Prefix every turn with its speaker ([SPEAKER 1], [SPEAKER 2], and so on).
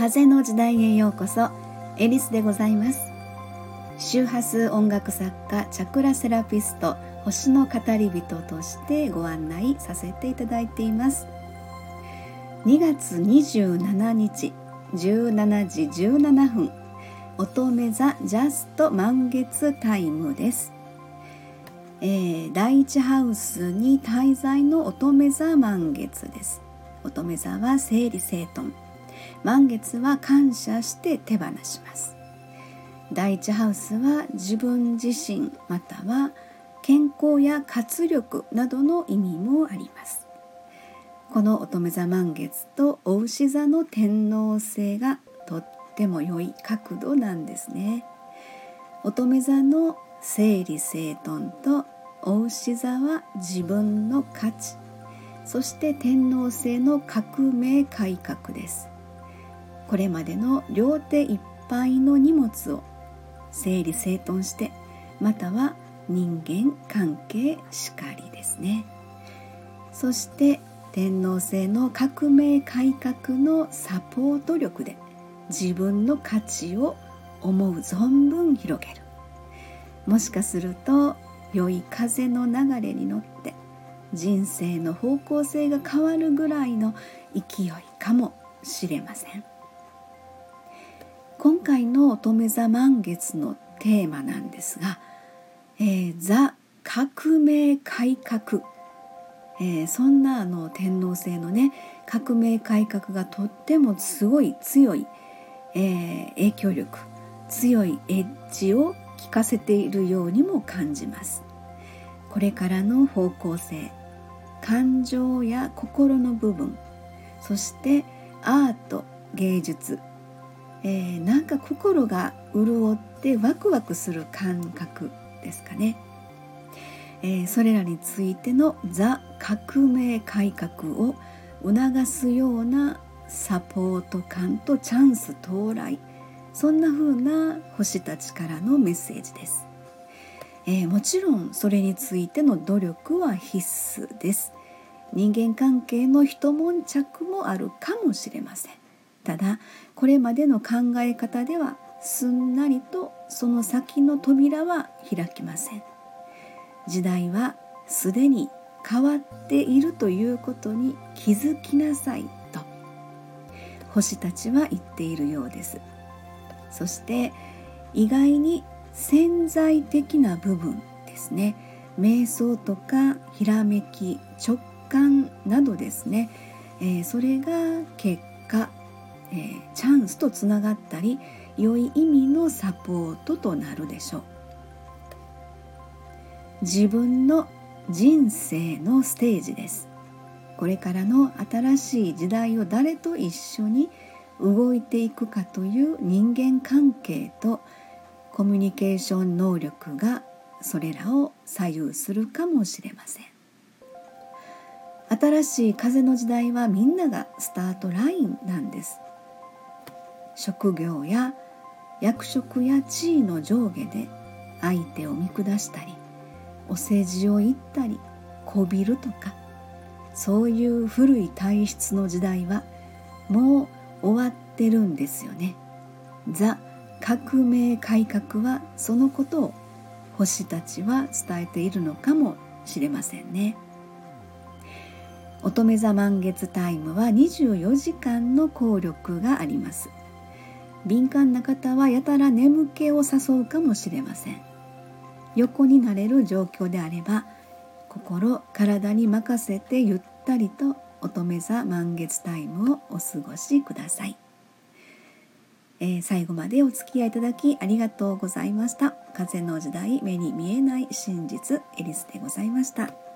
[SPEAKER 1] 風の時代へようこそエリスでございます。周波数音楽作家チャクラセラピスト星の語り人としてご案内させていただいています。2月27日17時17分乙女座ジャスト満月タイムです。えー、第一ハウスに滞在の乙女座満月です。乙女座は整理整頓。満月は感謝して手放します。第一ハウスは自分自身または健康や活力などの意味もあります。この乙女座満月とお牛座の天王星がとっても良い角度なんですね。乙女座の整理整頓とお牛座は自分の価値。そして天皇制の革命改革です。これまでの両手いっぱいの荷物を整理整頓してまたは人間関係しかりですね。そして天皇制の革命改革のサポート力で自分の価値を思う存分広げる。もしかすると良い風の流れに乗って人生の方向性が変わるぐらいの勢いかもしれません。今回の乙女座満月のテーマなんですが「えー、ザ・革命改革」えー、そんなあの天皇制のね革命改革がとってもすごい強い、えー、影響力強いエッジを聞かせているようにも感じます。これからの方向性感情や心の部分そしてアート芸術、えー、なんか心が潤ってワクワクする感覚ですかね、えー、それらについてのザ革命改革を促すようなサポート感とチャンス到来。そんな風な星たちからのメッセージです、えー、もちろんそれについての努力は必須です。人間関係の一悶着もあるかもしれません。ただこれまでの考え方ではすんなりとその先の扉は開きません。時代はすでに変わっているということに気づきなさいと。星たちは言っているようです。そして意外に潜在的な部分ですね。瞑想とかひらめき直感などですね、えー、それが結果、えー、チャンスとつながったり良い意味のサポートとなるでしょう。自分の人生のステージです。これからの新しい時代を誰と一緒に動いていくかという人間関係とコミュニケーション能力がそれらを左右するかもしれません。新しい風の時代はみんながスタートラインなんです。職業や役職や地位の上下で相手を見下したりお世辞を言ったりこびるとかそういう古い体質の時代はもう終わってるんですよね。ザ・革命改革はそのことを星たちは伝えているのかもしれませんね。乙女座満月タイムは24時間の効力があります敏感な方はやたら眠気を誘うかもしれません。横になれる状況であれば心体に任せてゆったりと乙女座満月タイムをお過ごしください、えー、最後までお付き合いいただきありがとうございました。風の時代目に見えない真実エリスでございました。